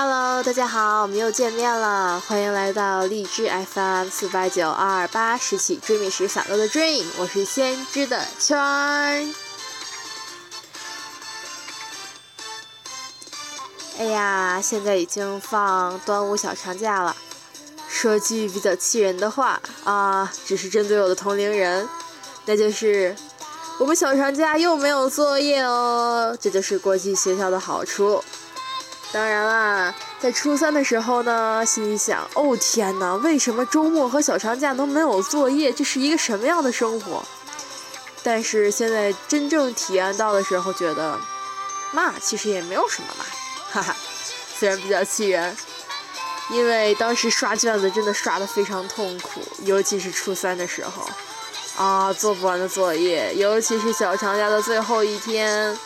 Hello，大家好，我们又见面了，欢迎来到荔枝 FM 四八九二二八，拾起追觅时散落的 dream，我是先知的圈儿。哎呀，现在已经放端午小长假了，说句比较气人的话啊，只是针对我的同龄人，那就是我们小长假又没有作业哦，这就是国际学校的好处。当然啦，在初三的时候呢，心里想：哦天哪，为什么周末和小长假都没有作业？这是一个什么样的生活？但是现在真正体验到的时候，觉得，嘛，其实也没有什么嘛，哈哈。虽然比较气人，因为当时刷卷子真的刷得非常痛苦，尤其是初三的时候，啊，做不完的作业，尤其是小长假的最后一天，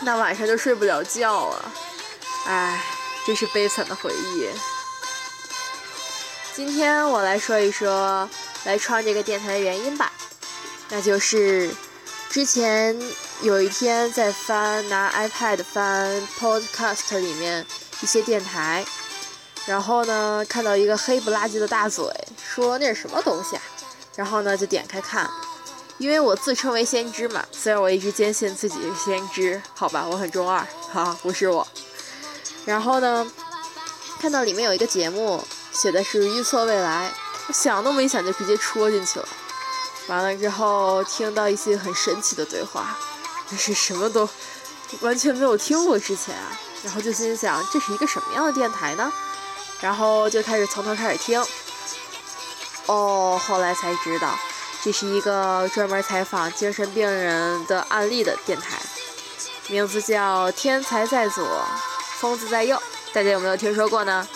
那晚上就睡不了觉了。唉，真是悲惨的回忆。今天我来说一说来创这个电台的原因吧，那就是之前有一天在翻拿 iPad 翻 Podcast 里面一些电台，然后呢看到一个黑不拉几的大嘴，说那是什么东西啊？然后呢就点开看，因为我自称为先知嘛，虽然我一直坚信自己是先知，好吧，我很中二，哈，不是我。然后呢，看到里面有一个节目，写的是预测未来，我想都没想就直接戳进去了。完了之后，听到一些很神奇的对话，但是什么都完全没有听过之前，然后就心想这是一个什么样的电台呢？然后就开始从头开始听。哦，后来才知道，这是一个专门采访精神病人的案例的电台，名字叫《天才在左》。疯子在右，大家有没有听说过呢？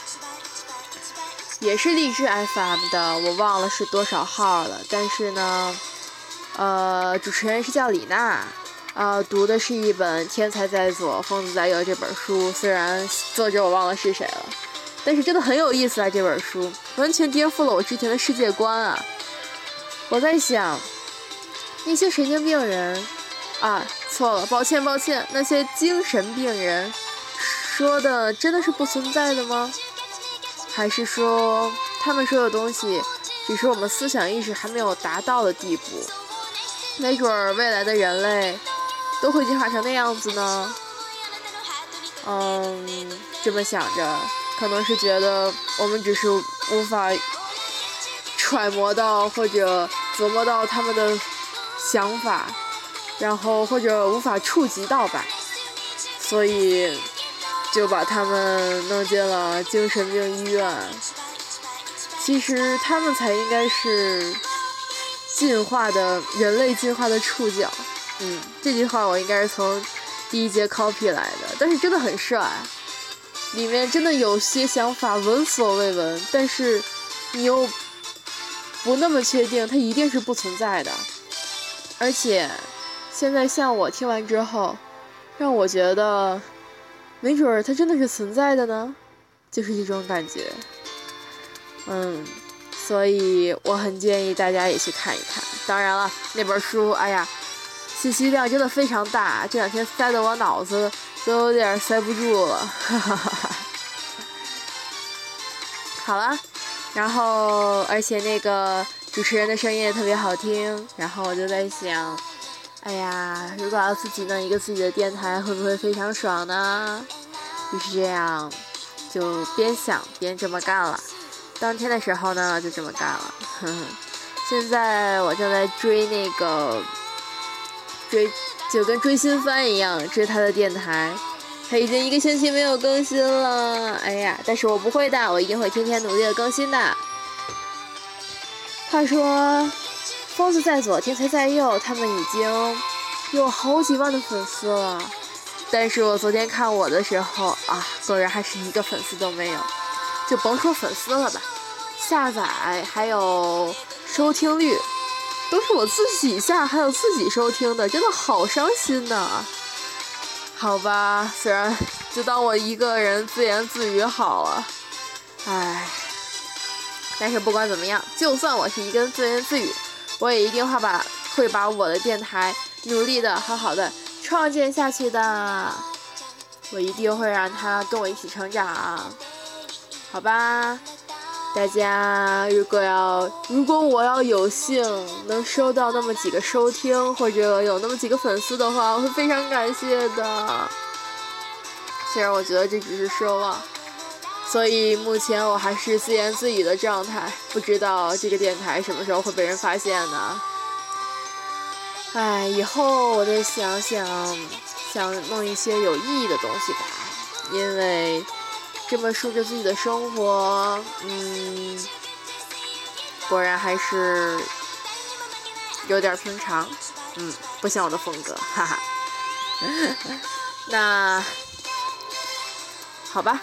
也是励志 FM 的，我忘了是多少号了。但是呢，呃，主持人是叫李娜，呃，读的是一本《天才在左，疯子在右》这本书。虽然作者我忘了是谁了，但是真的很有意思啊！这本书完全颠覆了我之前的世界观啊！我在想，那些神经病人啊，错了，抱歉抱歉，那些精神病人。说的真的是不存在的吗？还是说他们说的东西只是我们思想意识还没有达到的地步？没准儿未来的人类都会进化成那样子呢？嗯，这么想着，可能是觉得我们只是无法揣摩到或者琢磨到他们的想法，然后或者无法触及到吧，所以。就把他们弄进了精神病医院。其实他们才应该是进化的人类进化的触角。嗯，这句话我应该是从第一节 copy 来的。但是真的很帅，里面真的有些想法闻所未闻，但是你又不那么确定它一定是不存在的。而且现在像我听完之后，让我觉得。没准儿它真的是存在的呢，就是这种感觉。嗯，所以我很建议大家也去看一看。当然了，那本书，哎呀，信息量真的非常大，这两天塞得我脑子都有点塞不住了。哈哈哈哈。好了，然后而且那个主持人的声音也特别好听，然后我就在想。哎呀，如果要自己弄一个自己的电台，会不会非常爽呢？就是这样，就边想边这么干了。当天的时候呢，就这么干了。现在我正在追那个追，就跟追新番一样，追他的电台。他已经一个星期没有更新了。哎呀，但是我不会的，我一定会天天努力的更新的。话说。疯子在左，天才在右，他们已经有好几万的粉丝了。但是我昨天看我的时候啊，果然还是一个粉丝都没有。就甭说粉丝了吧，下载还有收听率，都是我自己下还有自己收听的，真的好伤心呐。好吧，虽然就当我一个人自言自语好了。唉，但是不管怎么样，就算我是一个人自言自语。我也一定会把会把我的电台努力的好好的创建下去的。我一定会让他跟我一起成长，好吧？大家如果要，如果我要有幸能收到那么几个收听，或者有那么几个粉丝的话，我会非常感谢的。虽然我觉得这只是奢望，所以目前我还是自言自语的状态，不知道这个电台什么时候会被人发现呢？哎，以后我再想想，想弄一些有意义的东西吧，因为。这么说着自己的生活，嗯，果然还是有点平常，嗯，不像我的风格，哈哈。那好吧，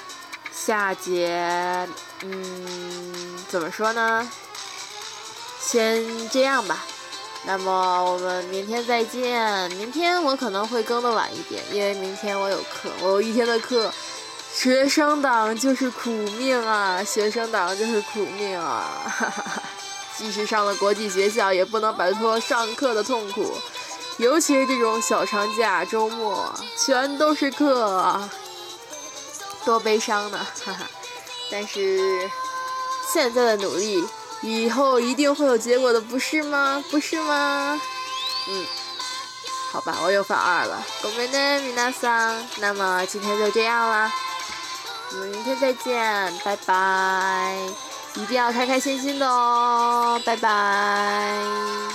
下节，嗯，怎么说呢？先这样吧。那么我们明天再见。明天我可能会更的晚一点，因为明天我有课，我有一天的课。学生党就是苦命啊！学生党就是苦命啊！哈哈哈，即使上了国际学校，也不能摆脱上课的痛苦，尤其是这种小长假、周末，全都是课，多悲伤呢！哈哈。但是现在的努力，以后一定会有结果的，不是吗？不是吗？嗯，好吧，我又犯二了。ごめんね、皆さん。那么今天就这样啦。我们明天再见，拜拜！一定要开开心心的哦，拜拜。